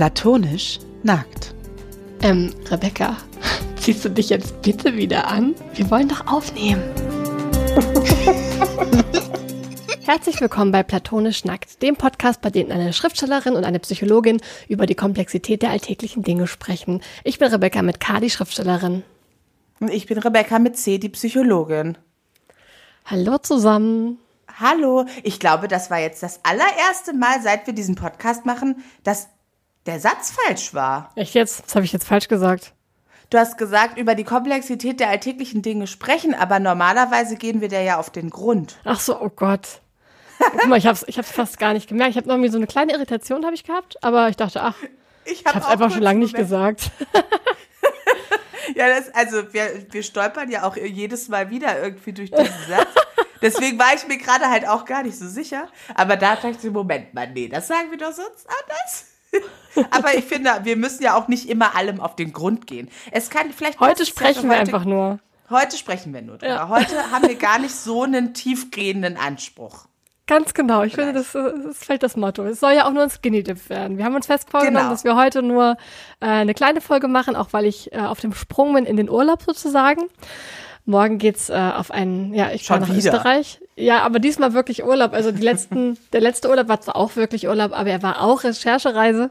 Platonisch nackt. Ähm, Rebecca, ziehst du dich jetzt bitte wieder an? Wir wollen doch aufnehmen. Herzlich willkommen bei Platonisch Nackt, dem Podcast, bei dem eine Schriftstellerin und eine Psychologin über die Komplexität der alltäglichen Dinge sprechen. Ich bin Rebecca mit K, die Schriftstellerin. Und ich bin Rebecca mit C, die Psychologin. Hallo zusammen. Hallo, ich glaube, das war jetzt das allererste Mal, seit wir diesen Podcast machen, dass der Satz falsch war. Echt jetzt? Was habe ich jetzt falsch gesagt? Du hast gesagt, über die Komplexität der alltäglichen Dinge sprechen, aber normalerweise gehen wir der ja auf den Grund. Ach so, oh Gott. Guck mal, ich hab's, ich hab's fast gar nicht gemerkt. Ich habe noch irgendwie so eine kleine Irritation habe ich gehabt, aber ich dachte, ach, ich, hab ich hab's einfach schon lange nicht gesagt. ja, das, also wir, wir stolpern ja auch jedes Mal wieder irgendwie durch diesen Satz. Deswegen war ich mir gerade halt auch gar nicht so sicher. Aber da dachte ich, Moment mal, nee, das sagen wir doch sonst anders. Aber ich finde, wir müssen ja auch nicht immer allem auf den Grund gehen. Es kann vielleicht. Heute sprechen wir heute, einfach nur. Heute sprechen wir nur drüber. Ja. Heute haben wir gar nicht so einen tiefgehenden Anspruch. Ganz genau. Ich Vielleicht. finde, das, das, ist vielleicht das Motto. Es soll ja auch nur ein Skinny Dip werden. Wir haben uns fest vorgenommen, genau. dass wir heute nur äh, eine kleine Folge machen, auch weil ich äh, auf dem Sprung bin in den Urlaub sozusagen. Morgen geht's äh, auf einen, ja, ich fahre nach wieder. Österreich. Ja, aber diesmal wirklich Urlaub. Also die letzten, der letzte Urlaub war zwar auch wirklich Urlaub, aber er war auch Recherchereise.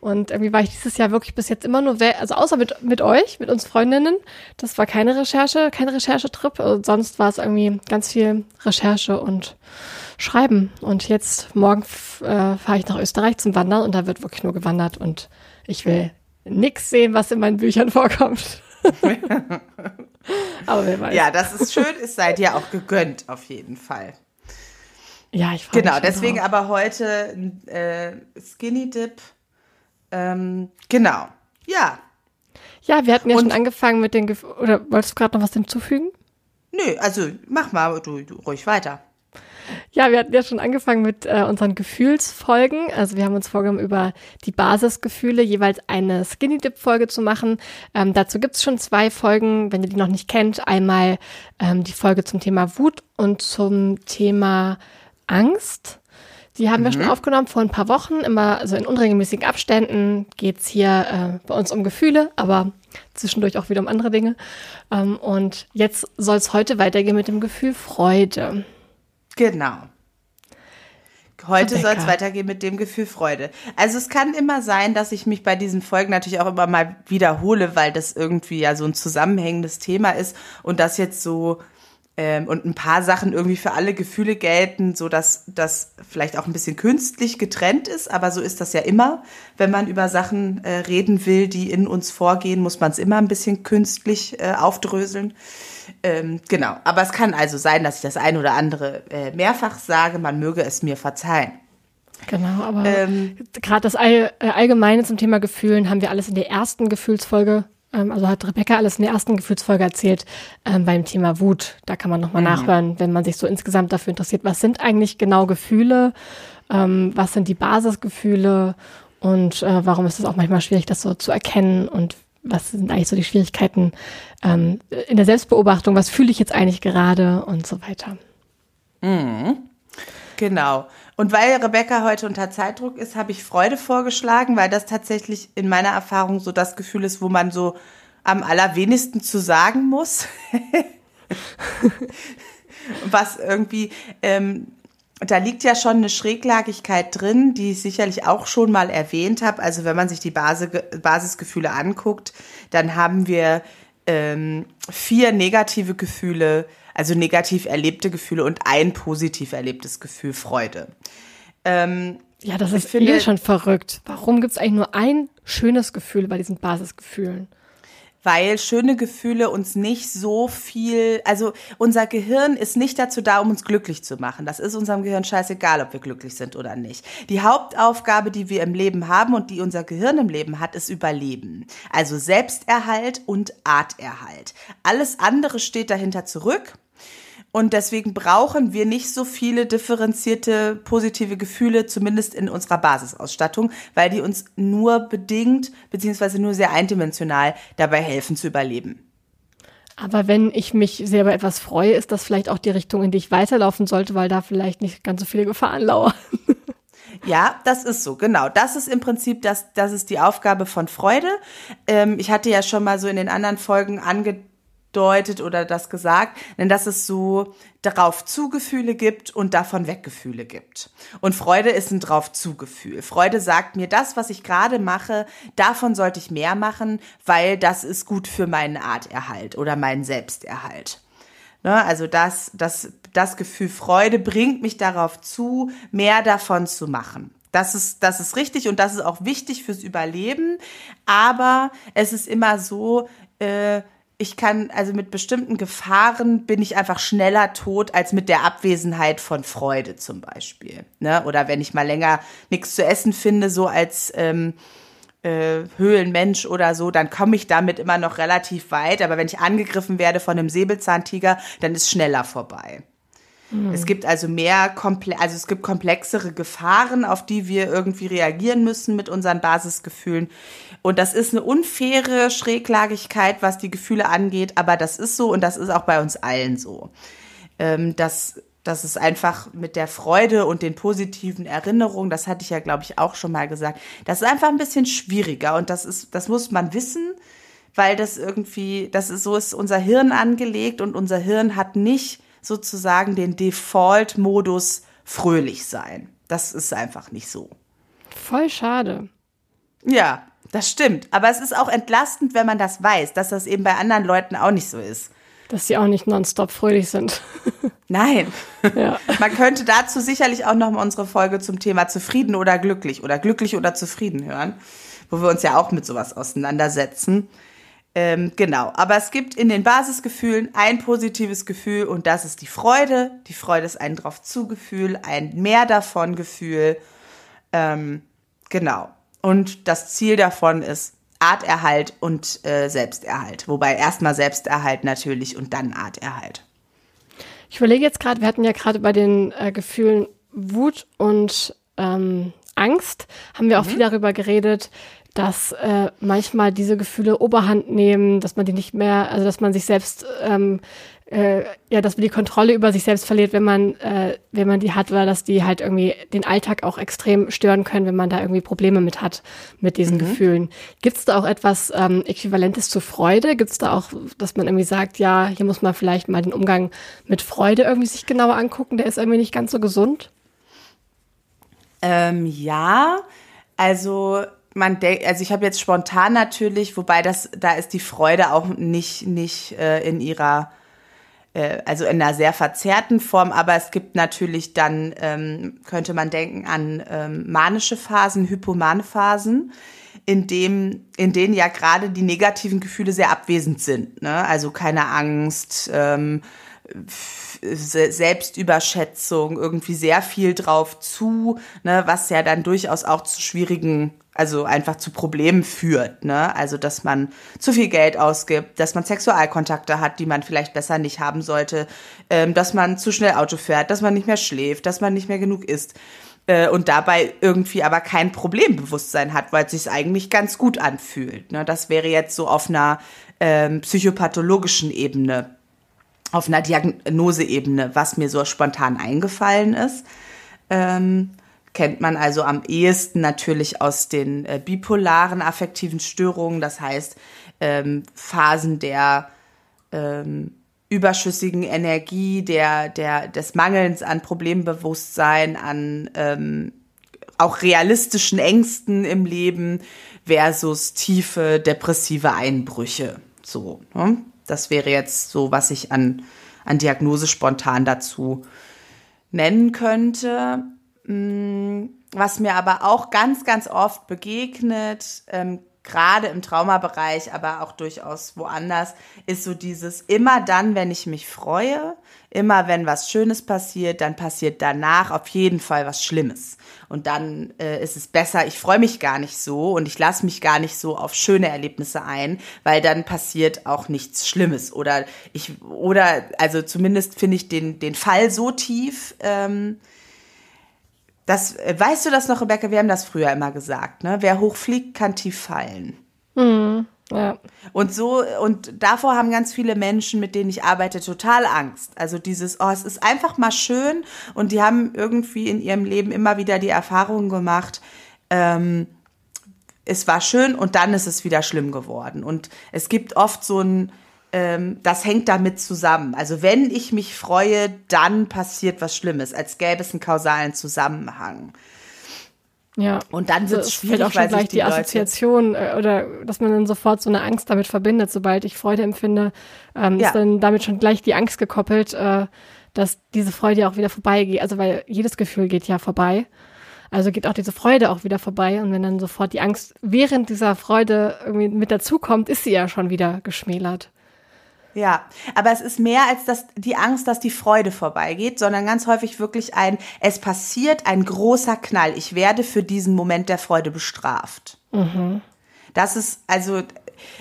Und irgendwie war ich dieses Jahr wirklich bis jetzt immer nur, also außer mit, mit euch, mit uns Freundinnen. Das war keine Recherche, kein Recherchetrip. Also sonst war es irgendwie ganz viel Recherche und Schreiben. Und jetzt morgen äh, fahre ich nach Österreich zum Wandern und da wird wirklich nur gewandert und ich will nix sehen, was in meinen Büchern vorkommt. Aber wer weiß. Ja, das ist schön, es sei dir auch gegönnt, auf jeden Fall. Ja, ich Genau, deswegen drauf. aber heute äh, Skinny Dip. Ähm, genau, ja. Ja, wir hatten ja Und, schon angefangen mit den, Gef oder wolltest du gerade noch was hinzufügen? Nö, also mach mal du, du ruhig weiter. Ja, wir hatten ja schon angefangen mit äh, unseren Gefühlsfolgen. Also wir haben uns vorgenommen, über die Basisgefühle jeweils eine Skinny Dip-Folge zu machen. Ähm, dazu gibt's schon zwei Folgen, wenn ihr die noch nicht kennt. Einmal ähm, die Folge zum Thema Wut und zum Thema Angst. Die haben mhm. wir schon mhm. aufgenommen vor ein paar Wochen, immer also in unregelmäßigen Abständen geht's hier äh, bei uns um Gefühle, aber zwischendurch auch wieder um andere Dinge. Ähm, und jetzt soll es heute weitergehen mit dem Gefühl Freude. Genau. Heute soll es weitergehen mit dem Gefühl Freude. Also es kann immer sein, dass ich mich bei diesen Folgen natürlich auch immer mal wiederhole, weil das irgendwie ja so ein zusammenhängendes Thema ist und das jetzt so ähm, und ein paar Sachen irgendwie für alle Gefühle gelten, so dass das vielleicht auch ein bisschen künstlich getrennt ist, aber so ist das ja immer. Wenn man über Sachen äh, reden will, die in uns vorgehen, muss man es immer ein bisschen künstlich äh, aufdröseln. Ähm, genau, aber es kann also sein, dass ich das ein oder andere äh, mehrfach sage, man möge es mir verzeihen. Genau, aber ähm, gerade das All, äh, Allgemeine zum Thema Gefühlen haben wir alles in der ersten Gefühlsfolge, also hat Rebecca alles in der ersten Gefühlsfolge erzählt ähm, beim Thema Wut. Da kann man nochmal mhm. nachhören, wenn man sich so insgesamt dafür interessiert, was sind eigentlich genau Gefühle, ähm, was sind die Basisgefühle und äh, warum ist es auch manchmal schwierig, das so zu erkennen und was sind eigentlich so die Schwierigkeiten ähm, in der Selbstbeobachtung, was fühle ich jetzt eigentlich gerade und so weiter. Mhm. Genau. Und weil Rebecca heute unter Zeitdruck ist, habe ich Freude vorgeschlagen, weil das tatsächlich in meiner Erfahrung so das Gefühl ist, wo man so am allerwenigsten zu sagen muss. was irgendwie ähm, da liegt ja schon eine Schräglagigkeit drin, die ich sicherlich auch schon mal erwähnt habe. Also wenn man sich die Basis, Basisgefühle anguckt, dann haben wir ähm, vier negative Gefühle, also negativ erlebte Gefühle und ein positiv erlebtes Gefühl, Freude. Ähm, ja, das ist finde, eh schon verrückt. Warum gibt es eigentlich nur ein schönes Gefühl bei diesen Basisgefühlen? weil schöne Gefühle uns nicht so viel, also unser Gehirn ist nicht dazu da, um uns glücklich zu machen. Das ist unserem Gehirn scheißegal, ob wir glücklich sind oder nicht. Die Hauptaufgabe, die wir im Leben haben und die unser Gehirn im Leben hat, ist Überleben. Also Selbsterhalt und Arterhalt. Alles andere steht dahinter zurück. Und deswegen brauchen wir nicht so viele differenzierte positive Gefühle, zumindest in unserer Basisausstattung, weil die uns nur bedingt beziehungsweise nur sehr eindimensional dabei helfen zu überleben. Aber wenn ich mich sehr über etwas freue, ist das vielleicht auch die Richtung, in die ich weiterlaufen sollte, weil da vielleicht nicht ganz so viele Gefahren lauern. Ja, das ist so, genau. Das ist im Prinzip, das, das ist die Aufgabe von Freude. Ähm, ich hatte ja schon mal so in den anderen Folgen angedeutet oder das gesagt, denn dass es so darauf Zugefühle gibt und davon Weggefühle gibt. Und Freude ist ein drauf Zugefühl. Freude sagt mir, das, was ich gerade mache, davon sollte ich mehr machen, weil das ist gut für meinen Arterhalt oder meinen Selbsterhalt. Ne, also das, das, das Gefühl Freude bringt mich darauf zu, mehr davon zu machen. Das ist, das ist richtig und das ist auch wichtig fürs Überleben. Aber es ist immer so, äh, ich kann, also mit bestimmten Gefahren bin ich einfach schneller tot als mit der Abwesenheit von Freude zum Beispiel. Ne? Oder wenn ich mal länger nichts zu essen finde, so als ähm, äh, Höhlenmensch oder so, dann komme ich damit immer noch relativ weit. Aber wenn ich angegriffen werde von einem Säbelzahntiger, dann ist schneller vorbei. Mhm. Es gibt also mehr, komple also es gibt komplexere Gefahren, auf die wir irgendwie reagieren müssen mit unseren Basisgefühlen. Und das ist eine unfaire Schräglagigkeit, was die Gefühle angeht, aber das ist so und das ist auch bei uns allen so. Ähm, das das ist einfach mit der Freude und den positiven Erinnerungen, das hatte ich ja, glaube ich, auch schon mal gesagt, das ist einfach ein bisschen schwieriger und das ist, das muss man wissen, weil das irgendwie, das ist so ist unser Hirn angelegt und unser Hirn hat nicht sozusagen den Default-Modus fröhlich sein. Das ist einfach nicht so. Voll schade. Ja, das stimmt. Aber es ist auch entlastend, wenn man das weiß, dass das eben bei anderen Leuten auch nicht so ist. Dass sie auch nicht nonstop fröhlich sind. Nein. Ja. Man könnte dazu sicherlich auch noch mal unsere Folge zum Thema zufrieden oder glücklich oder glücklich oder zufrieden hören, wo wir uns ja auch mit sowas auseinandersetzen. Ähm, genau, aber es gibt in den Basisgefühlen ein positives Gefühl und das ist die Freude. Die Freude ist ein drauf Zugefühl, ein mehr davon Gefühl. Ähm, genau. Und das Ziel davon ist Arterhalt und äh, Selbsterhalt. Wobei erstmal Selbsterhalt natürlich und dann Arterhalt. Ich überlege jetzt gerade, wir hatten ja gerade bei den äh, Gefühlen Wut und ähm, Angst, haben wir auch mhm. viel darüber geredet, dass äh, manchmal diese Gefühle Oberhand nehmen, dass man die nicht mehr, also dass man sich selbst ähm, äh, ja, dass man die Kontrolle über sich selbst verliert, wenn man, äh, wenn man die hat, weil dass die halt irgendwie den Alltag auch extrem stören können, wenn man da irgendwie Probleme mit hat, mit diesen mhm. Gefühlen. Gibt es da auch etwas ähm, Äquivalentes zu Freude? Gibt es da auch, dass man irgendwie sagt, ja, hier muss man vielleicht mal den Umgang mit Freude irgendwie sich genauer angucken, der ist irgendwie nicht ganz so gesund? Ähm, ja, also man denkt, also ich habe jetzt spontan natürlich, wobei das, da ist die Freude auch nicht, nicht äh, in ihrer äh, also in einer sehr verzerrten Form, aber es gibt natürlich dann, ähm, könnte man denken an ähm, manische Phasen, hypomane Phasen, in, dem, in denen ja gerade die negativen Gefühle sehr abwesend sind. Ne? Also keine Angst, ähm, Selbstüberschätzung, irgendwie sehr viel drauf zu, ne, was ja dann durchaus auch zu schwierigen also einfach zu Problemen führt. Ne? Also, dass man zu viel Geld ausgibt, dass man Sexualkontakte hat, die man vielleicht besser nicht haben sollte, ähm, dass man zu schnell Auto fährt, dass man nicht mehr schläft, dass man nicht mehr genug isst äh, und dabei irgendwie aber kein Problembewusstsein hat, weil es sich eigentlich ganz gut anfühlt. Ne? Das wäre jetzt so auf einer ähm, psychopathologischen Ebene, auf einer Diagnoseebene, was mir so spontan eingefallen ist. Ähm, kennt man also am ehesten natürlich aus den äh, bipolaren affektiven Störungen, das heißt ähm, Phasen der ähm, überschüssigen Energie, der, der, des Mangelns an Problembewusstsein, an ähm, auch realistischen Ängsten im Leben versus tiefe depressive Einbrüche. So, ne? das wäre jetzt so, was ich an, an Diagnose spontan dazu nennen könnte. Mm, was mir aber auch ganz, ganz oft begegnet, ähm, gerade im Traumabereich, aber auch durchaus woanders, ist so dieses immer dann, wenn ich mich freue, immer wenn was Schönes passiert, dann passiert danach auf jeden Fall was Schlimmes. Und dann äh, ist es besser, ich freue mich gar nicht so und ich lasse mich gar nicht so auf schöne Erlebnisse ein, weil dann passiert auch nichts Schlimmes. Oder ich, oder also zumindest finde ich den, den Fall so tief. Ähm, das, äh, weißt du das noch, Rebecca? Wir haben das früher immer gesagt, ne? Wer hoch fliegt, kann tief fallen. Mhm. Ja. Und so, und davor haben ganz viele Menschen, mit denen ich arbeite, total Angst. Also dieses, oh, es ist einfach mal schön und die haben irgendwie in ihrem Leben immer wieder die Erfahrung gemacht, ähm, es war schön und dann ist es wieder schlimm geworden. Und es gibt oft so ein, das hängt damit zusammen. Also wenn ich mich freue, dann passiert was Schlimmes, als gäbe es einen kausalen Zusammenhang. Ja. Und dann wird es schwierig, auch schon gleich die, die Assoziation äh, oder dass man dann sofort so eine Angst damit verbindet, sobald ich Freude empfinde, ähm, ja. ist dann damit schon gleich die Angst gekoppelt, äh, dass diese Freude auch wieder vorbeigeht. Also weil jedes Gefühl geht ja vorbei. Also geht auch diese Freude auch wieder vorbei. Und wenn dann sofort die Angst während dieser Freude irgendwie mit dazukommt, ist sie ja schon wieder geschmälert. Ja, aber es ist mehr als das, die Angst, dass die Freude vorbeigeht, sondern ganz häufig wirklich ein, es passiert ein großer Knall. Ich werde für diesen Moment der Freude bestraft. Mhm. Das ist also,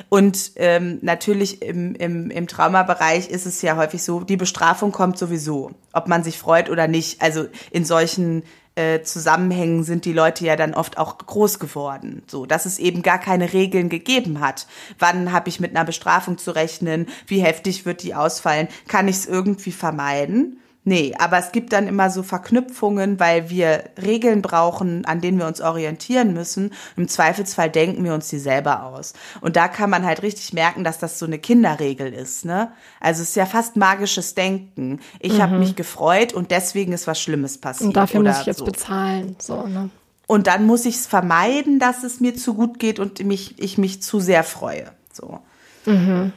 und ähm, natürlich im, im, im Traumabereich ist es ja häufig so, die Bestrafung kommt sowieso, ob man sich freut oder nicht. Also in solchen äh, Zusammenhängen sind die Leute ja dann oft auch groß geworden, so dass es eben gar keine Regeln gegeben hat. Wann habe ich mit einer Bestrafung zu rechnen? Wie heftig wird die ausfallen? Kann ich es irgendwie vermeiden? Nee, aber es gibt dann immer so Verknüpfungen, weil wir Regeln brauchen, an denen wir uns orientieren müssen. Im Zweifelsfall denken wir uns die selber aus. Und da kann man halt richtig merken, dass das so eine Kinderregel ist. Ne? Also es ist ja fast magisches Denken. Ich mhm. habe mich gefreut und deswegen ist was Schlimmes passiert. Und dafür muss ich jetzt so. bezahlen. So, ne? Und dann muss ich es vermeiden, dass es mir zu gut geht und mich, ich mich zu sehr freue. So. Mhm.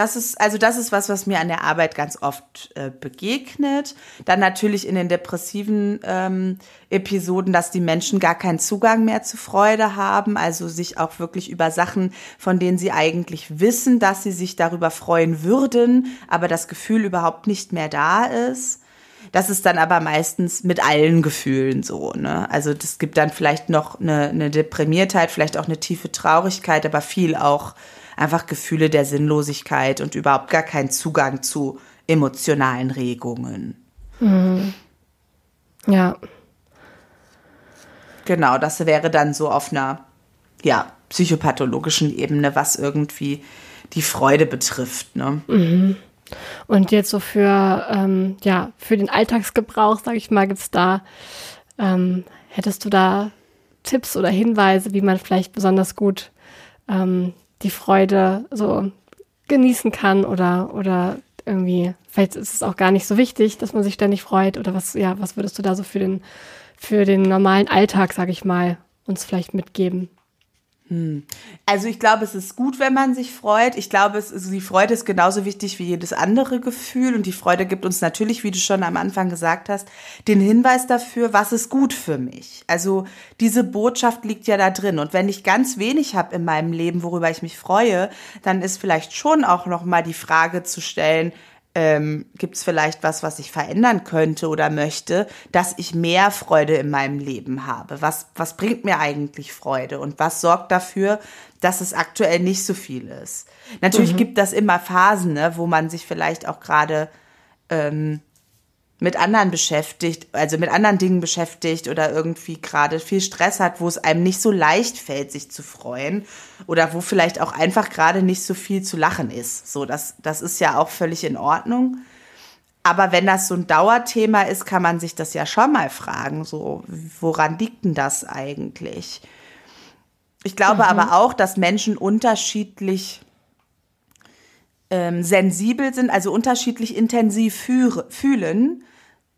Das ist, also das ist was, was mir an der Arbeit ganz oft äh, begegnet. Dann natürlich in den depressiven ähm, Episoden, dass die Menschen gar keinen Zugang mehr zu Freude haben, also sich auch wirklich über Sachen, von denen sie eigentlich wissen, dass sie sich darüber freuen würden, aber das Gefühl überhaupt nicht mehr da ist. Das ist dann aber meistens mit allen Gefühlen so, ne? Also das gibt dann vielleicht noch eine, eine Deprimiertheit, vielleicht auch eine tiefe Traurigkeit, aber viel auch einfach Gefühle der Sinnlosigkeit und überhaupt gar keinen Zugang zu emotionalen Regungen. Mhm. Ja. Genau, das wäre dann so auf einer ja, psychopathologischen Ebene, was irgendwie die Freude betrifft. Ne? Mhm. Und jetzt so für, ähm, ja, für den Alltagsgebrauch, sage ich mal, gibt es da, ähm, hättest du da Tipps oder Hinweise, wie man vielleicht besonders gut ähm, die Freude so genießen kann oder, oder irgendwie, vielleicht ist es auch gar nicht so wichtig, dass man sich ständig freut oder was, ja, was würdest du da so für den, für den normalen Alltag, sag ich mal, uns vielleicht mitgeben? Hm. Also ich glaube, es ist gut, wenn man sich freut. Ich glaube, es ist, die Freude ist genauso wichtig wie jedes andere Gefühl. Und die Freude gibt uns natürlich, wie du schon am Anfang gesagt hast, den Hinweis dafür, was ist gut für mich. Also diese Botschaft liegt ja da drin. Und wenn ich ganz wenig habe in meinem Leben, worüber ich mich freue, dann ist vielleicht schon auch noch mal die Frage zu stellen, ähm, gibt es vielleicht was, was ich verändern könnte oder möchte, dass ich mehr Freude in meinem Leben habe? Was, was bringt mir eigentlich Freude und was sorgt dafür, dass es aktuell nicht so viel ist? Natürlich mhm. gibt das immer Phasen, ne, wo man sich vielleicht auch gerade ähm, mit anderen beschäftigt, also mit anderen Dingen beschäftigt oder irgendwie gerade viel Stress hat, wo es einem nicht so leicht fällt, sich zu freuen oder wo vielleicht auch einfach gerade nicht so viel zu lachen ist. So, das, das ist ja auch völlig in Ordnung. Aber wenn das so ein Dauerthema ist, kann man sich das ja schon mal fragen, so, woran liegt denn das eigentlich? Ich glaube mhm. aber auch, dass Menschen unterschiedlich ähm, sensibel sind, also unterschiedlich intensiv fühlen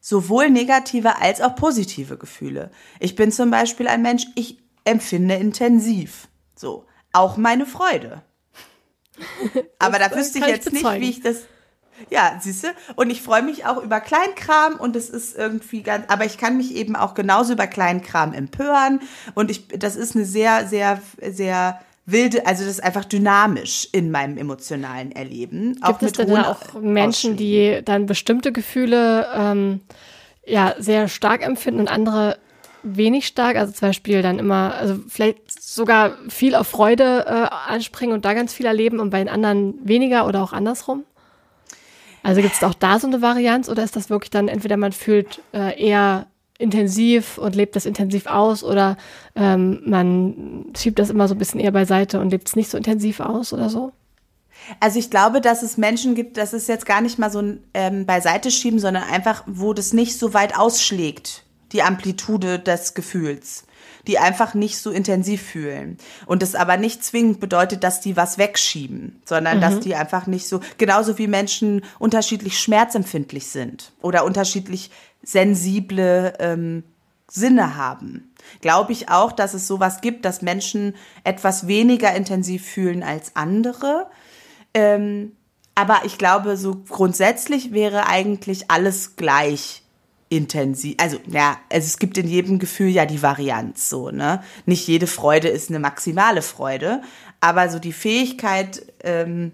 sowohl negative als auch positive Gefühle. Ich bin zum Beispiel ein Mensch, ich empfinde intensiv. So. Auch meine Freude. Aber da wüsste ich jetzt nicht, wie ich das. Ja, siehst du? Und ich freue mich auch über Kleinkram und es ist irgendwie ganz, aber ich kann mich eben auch genauso über Kleinkram empören und ich, das ist eine sehr, sehr, sehr wilde, also das ist einfach dynamisch in meinem emotionalen Erleben. Gibt auch es denn dann auch Menschen, die dann bestimmte Gefühle ähm, ja sehr stark empfinden und andere wenig stark, also zum Beispiel dann immer, also vielleicht sogar viel auf Freude äh, anspringen und da ganz viel erleben und bei den anderen weniger oder auch andersrum? Also gibt es auch da so eine Varianz oder ist das wirklich dann entweder man fühlt äh, eher intensiv und lebt das intensiv aus oder ähm, man schiebt das immer so ein bisschen eher beiseite und lebt es nicht so intensiv aus oder so? Also ich glaube, dass es Menschen gibt, das ist jetzt gar nicht mal so ein ähm, beiseite schieben, sondern einfach, wo das nicht so weit ausschlägt, die Amplitude des Gefühls die einfach nicht so intensiv fühlen. Und das aber nicht zwingend bedeutet, dass die was wegschieben, sondern mhm. dass die einfach nicht so, genauso wie Menschen unterschiedlich schmerzempfindlich sind oder unterschiedlich sensible ähm, Sinne haben. Glaube ich auch, dass es sowas gibt, dass Menschen etwas weniger intensiv fühlen als andere. Ähm, aber ich glaube, so grundsätzlich wäre eigentlich alles gleich intensiv. Also, ja, also es gibt in jedem Gefühl ja die Varianz so, ne? Nicht jede Freude ist eine maximale Freude, aber so die Fähigkeit, ähm,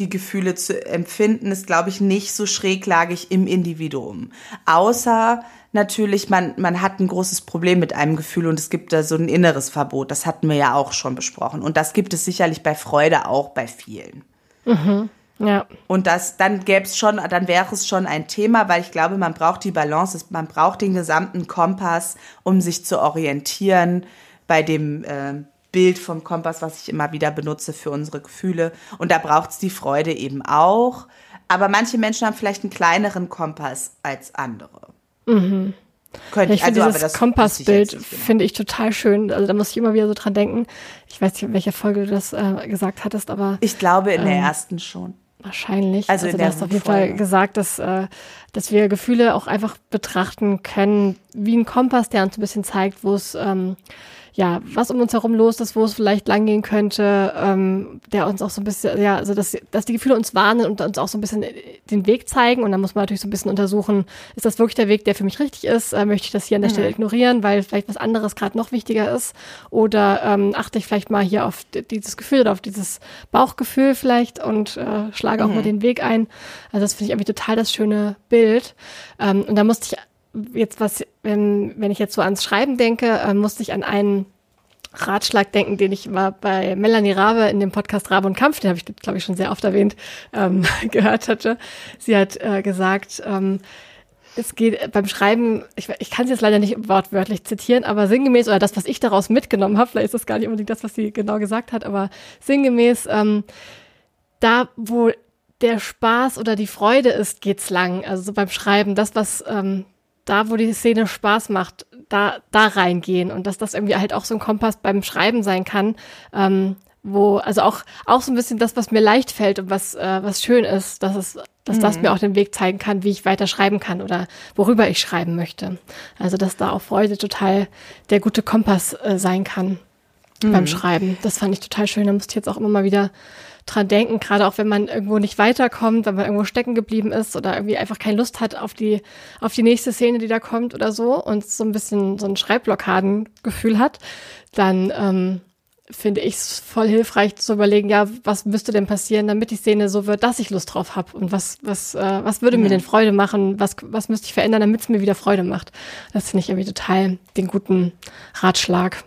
die Gefühle zu empfinden, ist, glaube ich, nicht so schräglagig im Individuum. Außer natürlich, man, man hat ein großes Problem mit einem Gefühl und es gibt da so ein inneres Verbot. Das hatten wir ja auch schon besprochen. Und das gibt es sicherlich bei Freude auch bei vielen. Mhm. Ja. Und das, dann gäbe es schon, dann wäre es schon ein Thema, weil ich glaube, man braucht die Balance, man braucht den gesamten Kompass, um sich zu orientieren bei dem äh, Bild vom Kompass, was ich immer wieder benutze für unsere Gefühle. Und da braucht es die Freude eben auch. Aber manche Menschen haben vielleicht einen kleineren Kompass als andere. Mhm. Könnte ich, also, finde dieses Kompassbild genau. finde ich total schön. Also da muss ich immer wieder so dran denken. Ich weiß nicht, in welcher Folge du das äh, gesagt hattest, aber ich glaube in ähm, der ersten schon. Wahrscheinlich. Also, also du hast auf jeden Fall gesagt, dass, äh, dass wir Gefühle auch einfach betrachten können wie ein Kompass, der uns ein bisschen zeigt, wo es ähm, ja, was um uns herum los ist, wo es vielleicht langgehen könnte, ähm, der uns auch so ein bisschen, ja, also dass, dass die Gefühle uns warnen und uns auch so ein bisschen den Weg zeigen. Und dann muss man natürlich so ein bisschen untersuchen, ist das wirklich der Weg, der für mich richtig ist? Äh, möchte ich das hier an der mhm. Stelle ignorieren, weil vielleicht was anderes gerade noch wichtiger ist? Oder ähm, achte ich vielleicht mal hier auf dieses Gefühl oder auf dieses Bauchgefühl vielleicht und äh, schlage auch mhm. mal den Weg ein. Also das finde ich irgendwie total das schöne Bild. Ähm, und da musste ich jetzt was, wenn, wenn ich jetzt so ans Schreiben denke, äh, musste ich an einen Ratschlag denken, den ich mal bei Melanie Rabe in dem Podcast Rabe und Kampf, den habe ich, glaube ich, schon sehr oft erwähnt, ähm, gehört hatte. Sie hat äh, gesagt, ähm, es geht beim Schreiben, ich, ich kann es jetzt leider nicht wortwörtlich zitieren, aber sinngemäß, oder das, was ich daraus mitgenommen habe, vielleicht ist das gar nicht unbedingt das, was sie genau gesagt hat, aber sinngemäß, ähm, da, wo der Spaß oder die Freude ist, geht's lang. Also so beim Schreiben, das, was ähm, da, wo die Szene Spaß macht, da, da reingehen und dass das irgendwie halt auch so ein Kompass beim Schreiben sein kann, ähm, wo, also auch, auch so ein bisschen das, was mir leicht fällt und was, äh, was schön ist, dass es, dass mhm. das mir auch den Weg zeigen kann, wie ich weiter schreiben kann oder worüber ich schreiben möchte. Also, dass da auch Freude total der gute Kompass äh, sein kann mhm. beim Schreiben. Das fand ich total schön. Da musste ich jetzt auch immer mal wieder dran denken, gerade auch wenn man irgendwo nicht weiterkommt, wenn man irgendwo stecken geblieben ist oder irgendwie einfach keine Lust hat auf die, auf die nächste Szene, die da kommt oder so und so ein bisschen so ein Schreibblockadengefühl hat, dann ähm, finde ich es voll hilfreich zu überlegen, ja, was müsste denn passieren, damit die Szene so wird, dass ich Lust drauf habe und was, was, äh, was würde mhm. mir denn Freude machen, was, was müsste ich verändern, damit es mir wieder Freude macht. Das finde ich irgendwie total den guten Ratschlag.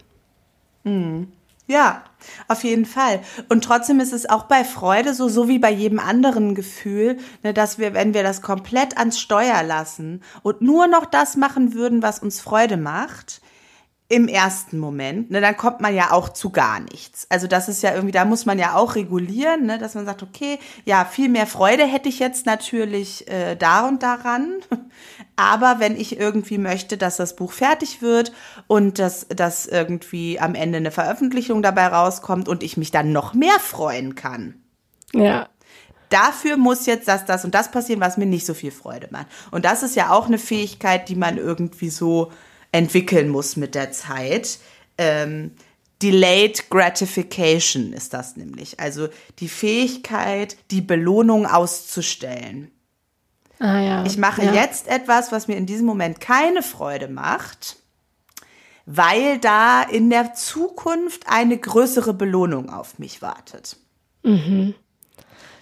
Mhm. Ja, auf jeden Fall. Und trotzdem ist es auch bei Freude so, so wie bei jedem anderen Gefühl, ne, dass wir, wenn wir das komplett ans Steuer lassen und nur noch das machen würden, was uns Freude macht, im ersten Moment, ne, dann kommt man ja auch zu gar nichts. Also das ist ja irgendwie, da muss man ja auch regulieren, ne, dass man sagt, okay, ja, viel mehr Freude hätte ich jetzt natürlich äh, da und daran. Aber wenn ich irgendwie möchte, dass das Buch fertig wird und dass, dass irgendwie am Ende eine Veröffentlichung dabei rauskommt und ich mich dann noch mehr freuen kann. Ja. Dafür muss jetzt das, das und das passieren, was mir nicht so viel Freude macht. Und das ist ja auch eine Fähigkeit, die man irgendwie so entwickeln muss mit der Zeit. Ähm, Delayed Gratification ist das nämlich. Also die Fähigkeit, die Belohnung auszustellen. Ah, ja. Ich mache ja. jetzt etwas, was mir in diesem Moment keine Freude macht, weil da in der Zukunft eine größere Belohnung auf mich wartet. Mhm.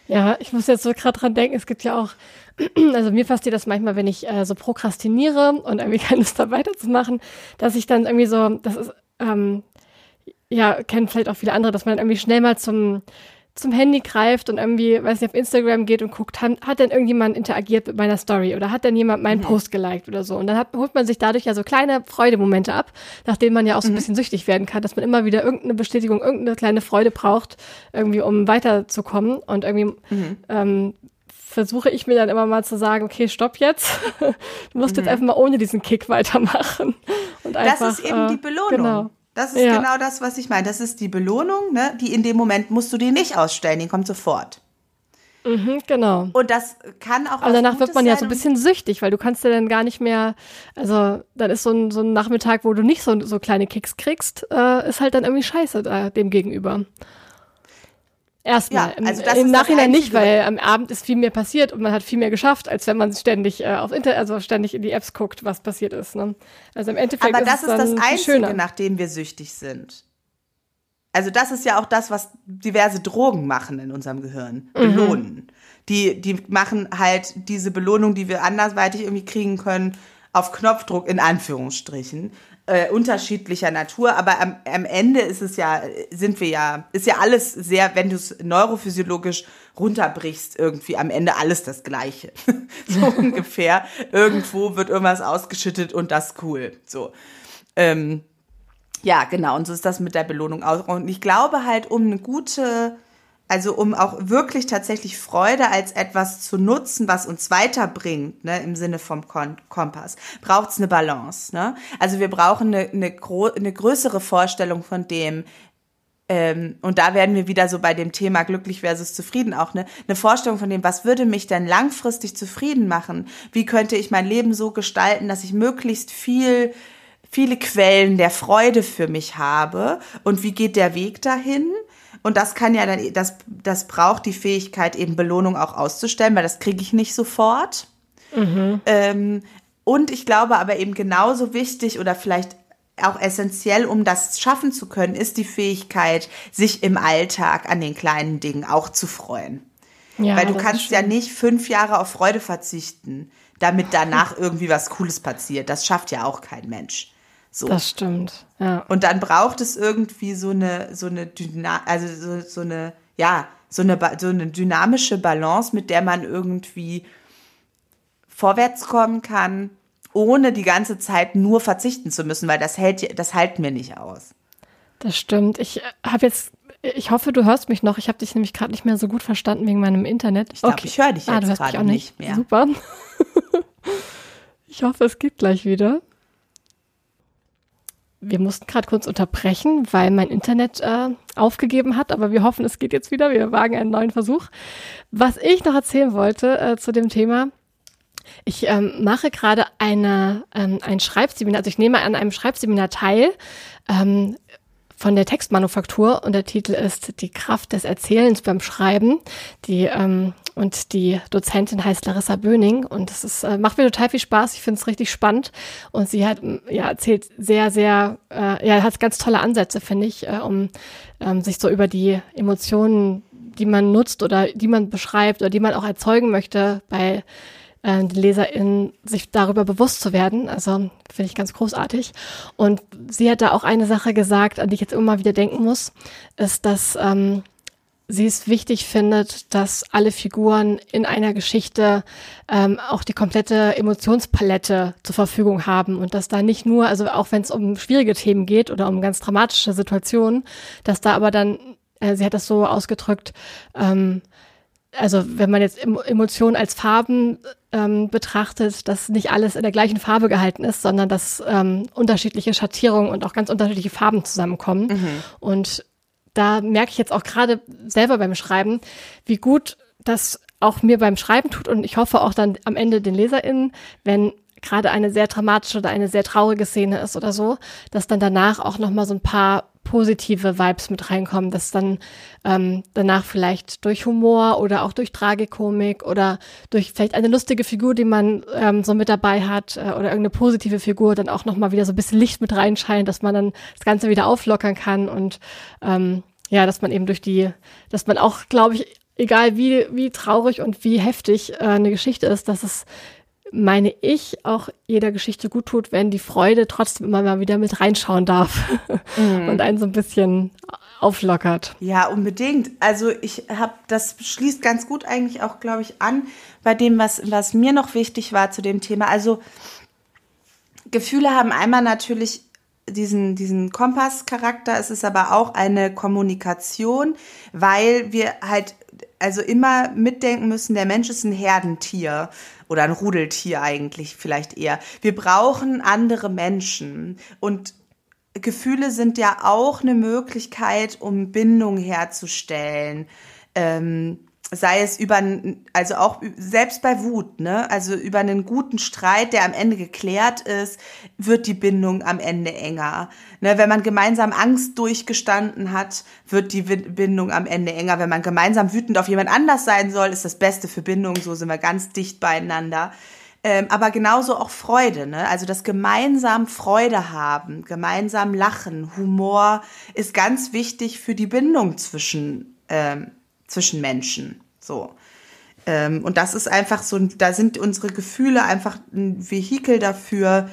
Ja, ich muss jetzt so gerade dran denken, es gibt ja auch also mir passiert das manchmal, wenn ich äh, so prokrastiniere und irgendwie keine Lust habe weiterzumachen, dass ich dann irgendwie so, das ist, ähm, ja, kennen vielleicht auch viele andere, dass man irgendwie schnell mal zum zum Handy greift und irgendwie, weiß nicht, auf Instagram geht und guckt, hat, hat denn irgendjemand interagiert mit meiner Story oder hat denn jemand meinen mhm. Post geliked oder so. Und dann hat, holt man sich dadurch ja so kleine Freudemomente ab, nachdem man ja auch so ein mhm. bisschen süchtig werden kann, dass man immer wieder irgendeine Bestätigung, irgendeine kleine Freude braucht, irgendwie um weiterzukommen. Und irgendwie mhm. ähm, versuche ich mir dann immer mal zu sagen, okay, stopp jetzt. du musst jetzt mhm. einfach mal ohne diesen Kick weitermachen. Und einfach, das ist eben äh, die Belohnung. Genau. Das ist ja. genau das, was ich meine. Das ist die Belohnung, ne? Die in dem Moment musst du die nicht ausstellen, die kommt sofort. Mhm, genau. Und das kann auch. Aber danach wird man ja so ein bisschen süchtig, weil du kannst ja dann gar nicht mehr, also dann ist so ein, so ein Nachmittag, wo du nicht so, so kleine Kicks kriegst, äh, ist halt dann irgendwie scheiße da, dem gegenüber. Erstmal. Ja, also Im, Nachhinein nicht, weil am Abend ist viel mehr passiert und man hat viel mehr geschafft, als wenn man ständig äh, auf Internet, also ständig in die Apps guckt, was passiert ist. Ne? Also im Endeffekt Aber das ist, ist das Einzige, nach dem wir süchtig sind. Also das ist ja auch das, was diverse Drogen machen in unserem Gehirn. Mhm. Belohnen. Mhm. Die, die machen halt diese Belohnung, die wir andersweitig irgendwie kriegen können, auf Knopfdruck in Anführungsstrichen äh, unterschiedlicher Natur, aber am, am Ende ist es ja, sind wir ja, ist ja alles sehr, wenn du es neurophysiologisch runterbrichst, irgendwie am Ende alles das Gleiche. so ungefähr. Irgendwo wird irgendwas ausgeschüttet und das cool. So. Ähm, ja, genau. Und so ist das mit der Belohnung auch. Und ich glaube halt, um eine gute also um auch wirklich tatsächlich Freude als etwas zu nutzen, was uns weiterbringt, ne, im Sinne vom Kompass, braucht es eine Balance. Ne? Also wir brauchen eine, eine, eine größere Vorstellung von dem, ähm, und da werden wir wieder so bei dem Thema glücklich versus zufrieden auch ne, eine Vorstellung von dem, was würde mich denn langfristig zufrieden machen? Wie könnte ich mein Leben so gestalten, dass ich möglichst viel viele Quellen der Freude für mich habe und wie geht der Weg dahin? Und das kann ja dann, das, das braucht die Fähigkeit, eben Belohnung auch auszustellen, weil das kriege ich nicht sofort. Mhm. Ähm, und ich glaube aber eben genauso wichtig oder vielleicht auch essentiell, um das schaffen zu können, ist die Fähigkeit, sich im Alltag an den kleinen Dingen auch zu freuen. Ja, Weil du kannst ja nicht fünf Jahre auf Freude verzichten, damit danach irgendwie was Cooles passiert. Das schafft ja auch kein Mensch. So. Das stimmt. Ja. Und dann braucht es irgendwie so eine, so eine Dyna also so, so eine, ja, so eine, so eine dynamische Balance, mit der man irgendwie vorwärts kommen kann, ohne die ganze Zeit nur verzichten zu müssen, weil das hält, das halten wir nicht aus. Das stimmt. Ich habe jetzt, ich hoffe, du hörst mich noch. Ich habe dich nämlich gerade nicht mehr so gut verstanden wegen meinem Internet. Ich glaube, okay. ich höre dich ah, jetzt gerade nicht mehr. Super. ich hoffe, es geht gleich wieder wir mussten gerade kurz unterbrechen, weil mein Internet äh, aufgegeben hat, aber wir hoffen, es geht jetzt wieder. Wir wagen einen neuen Versuch. Was ich noch erzählen wollte äh, zu dem Thema, ich ähm, mache gerade eine, ähm, ein Schreibseminar, also ich nehme an einem Schreibseminar teil ähm, von der Textmanufaktur und der Titel ist Die Kraft des Erzählens beim Schreiben. Die ähm, und die Dozentin heißt Larissa Böning und das ist, äh, macht mir total viel Spaß. Ich finde es richtig spannend und sie hat ja erzählt sehr, sehr, äh, ja, hat ganz tolle Ansätze, finde ich, äh, um ähm, sich so über die Emotionen, die man nutzt oder die man beschreibt oder die man auch erzeugen möchte bei äh, den LeserInnen sich darüber bewusst zu werden. Also finde ich ganz großartig. Und sie hat da auch eine Sache gesagt, an die ich jetzt immer wieder denken muss, ist, dass ähm, sie es wichtig findet, dass alle Figuren in einer Geschichte ähm, auch die komplette Emotionspalette zur Verfügung haben und dass da nicht nur, also auch wenn es um schwierige Themen geht oder um ganz dramatische Situationen, dass da aber dann, äh, sie hat das so ausgedrückt, ähm, also wenn man jetzt Emotionen als Farben ähm, betrachtet, dass nicht alles in der gleichen Farbe gehalten ist, sondern dass ähm, unterschiedliche Schattierungen und auch ganz unterschiedliche Farben zusammenkommen. Mhm. Und da merke ich jetzt auch gerade selber beim Schreiben, wie gut das auch mir beim Schreiben tut. Und ich hoffe auch dann am Ende den LeserInnen, wenn gerade eine sehr dramatische oder eine sehr traurige Szene ist oder so, dass dann danach auch nochmal so ein paar positive Vibes mit reinkommen, dass dann ähm, danach vielleicht durch Humor oder auch durch Tragikomik oder durch vielleicht eine lustige Figur, die man ähm, so mit dabei hat äh, oder irgendeine positive Figur dann auch nochmal wieder so ein bisschen Licht mit reinscheint, dass man dann das Ganze wieder auflockern kann und ähm, ja, dass man eben durch die, dass man auch, glaube ich, egal wie, wie traurig und wie heftig äh, eine Geschichte ist, dass es meine ich, auch jeder Geschichte gut tut, wenn die Freude trotzdem immer mal wieder mit reinschauen darf mhm. und einen so ein bisschen auflockert. Ja, unbedingt. Also ich habe, das schließt ganz gut eigentlich auch, glaube ich, an bei dem, was, was mir noch wichtig war zu dem Thema. Also Gefühle haben einmal natürlich diesen, diesen Kompasscharakter, es ist aber auch eine Kommunikation, weil wir halt also immer mitdenken müssen, der Mensch ist ein Herdentier oder ein Rudeltier eigentlich vielleicht eher. Wir brauchen andere Menschen und Gefühle sind ja auch eine Möglichkeit, um Bindung herzustellen. Ähm, sei es über, also auch selbst bei Wut, ne, also über einen guten Streit, der am Ende geklärt ist, wird die Bindung am Ende enger. Ne, wenn man gemeinsam Angst durchgestanden hat, wird die Bindung am Ende enger. Wenn man gemeinsam wütend auf jemand anders sein soll, ist das Beste für Bindung. So sind wir ganz dicht beieinander. Ähm, aber genauso auch Freude, ne? Also das gemeinsam Freude haben, gemeinsam lachen, Humor ist ganz wichtig für die Bindung zwischen ähm, zwischen Menschen. So. Ähm, und das ist einfach so, da sind unsere Gefühle einfach ein Vehikel dafür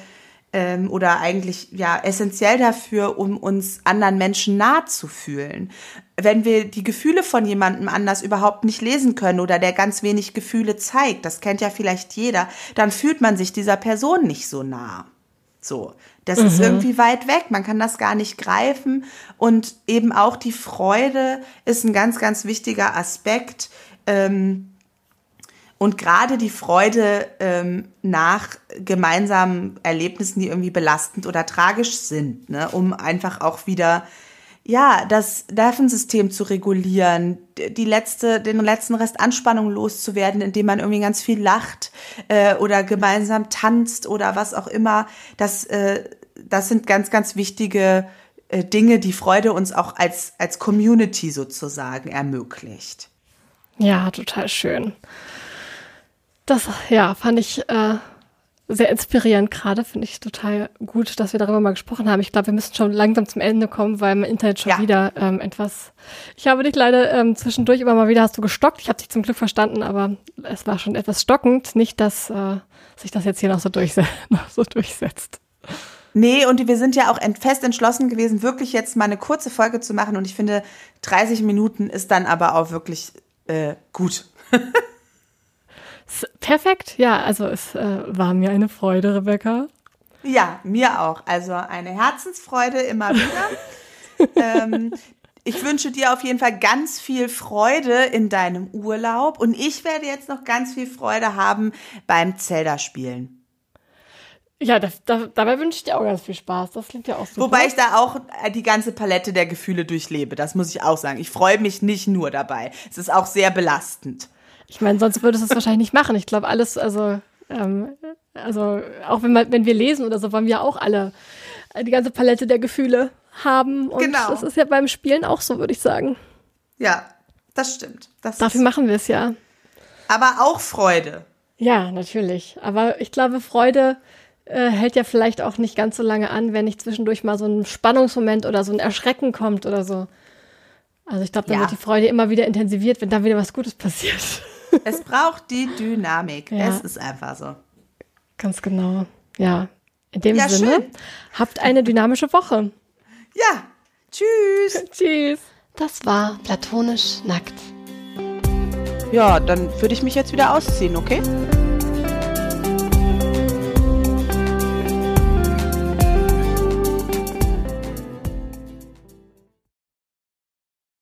ähm, oder eigentlich ja essentiell dafür, um uns anderen Menschen nahe zu fühlen. Wenn wir die Gefühle von jemandem anders überhaupt nicht lesen können oder der ganz wenig Gefühle zeigt, das kennt ja vielleicht jeder, dann fühlt man sich dieser Person nicht so nah. So, das mhm. ist irgendwie weit weg, man kann das gar nicht greifen und eben auch die Freude ist ein ganz, ganz wichtiger Aspekt. Ähm, und gerade die Freude ähm, nach gemeinsamen Erlebnissen, die irgendwie belastend oder tragisch sind, ne, um einfach auch wieder ja, das Nervensystem zu regulieren, die letzte, den letzten Rest Anspannung loszuwerden, indem man irgendwie ganz viel lacht äh, oder gemeinsam tanzt oder was auch immer. Das, äh, das sind ganz, ganz wichtige äh, Dinge, die Freude uns auch als, als Community sozusagen ermöglicht. Ja, total schön. Das, ja, fand ich äh, sehr inspirierend gerade, finde ich total gut, dass wir darüber mal gesprochen haben. Ich glaube, wir müssen schon langsam zum Ende kommen, weil mein Internet schon ja. wieder ähm, etwas. Ich habe dich leider ähm, zwischendurch immer mal wieder hast du gestockt. Ich habe dich zum Glück verstanden, aber es war schon etwas stockend. Nicht, dass äh, sich das jetzt hier noch so, durchse noch so durchsetzt. Nee, und wir sind ja auch fest entschlossen gewesen, wirklich jetzt mal eine kurze Folge zu machen. Und ich finde, 30 Minuten ist dann aber auch wirklich äh, gut. Perfekt, ja, also es äh, war mir eine Freude, Rebecca. Ja, mir auch. Also eine Herzensfreude immer wieder. ähm, ich wünsche dir auf jeden Fall ganz viel Freude in deinem Urlaub und ich werde jetzt noch ganz viel Freude haben beim Zelda-Spielen. Ja, das, das, dabei wünsche ich dir auch ganz viel Spaß. Das klingt ja auch super. Wobei ich da auch die ganze Palette der Gefühle durchlebe. Das muss ich auch sagen. Ich freue mich nicht nur dabei. Es ist auch sehr belastend. Ich meine, sonst würdest du es wahrscheinlich nicht machen. Ich glaube, alles, also, ähm, also auch wenn, man, wenn wir lesen oder so, wollen wir auch alle die ganze Palette der Gefühle haben. Und genau. das ist ja beim Spielen auch so, würde ich sagen. Ja, das stimmt. Das Dafür machen wir es ja. Aber auch Freude. Ja, natürlich. Aber ich glaube, Freude äh, hält ja vielleicht auch nicht ganz so lange an, wenn nicht zwischendurch mal so ein Spannungsmoment oder so ein Erschrecken kommt oder so. Also ich glaube, dann ja. wird die Freude immer wieder intensiviert, wenn da wieder was Gutes passiert. Es braucht die Dynamik. Ja. Es ist einfach so. Ganz genau. Ja. In dem ja, Sinne, schön. habt eine dynamische Woche. Ja. Tschüss. Tschüss. Das war platonisch nackt. Ja, dann würde ich mich jetzt wieder ausziehen, okay?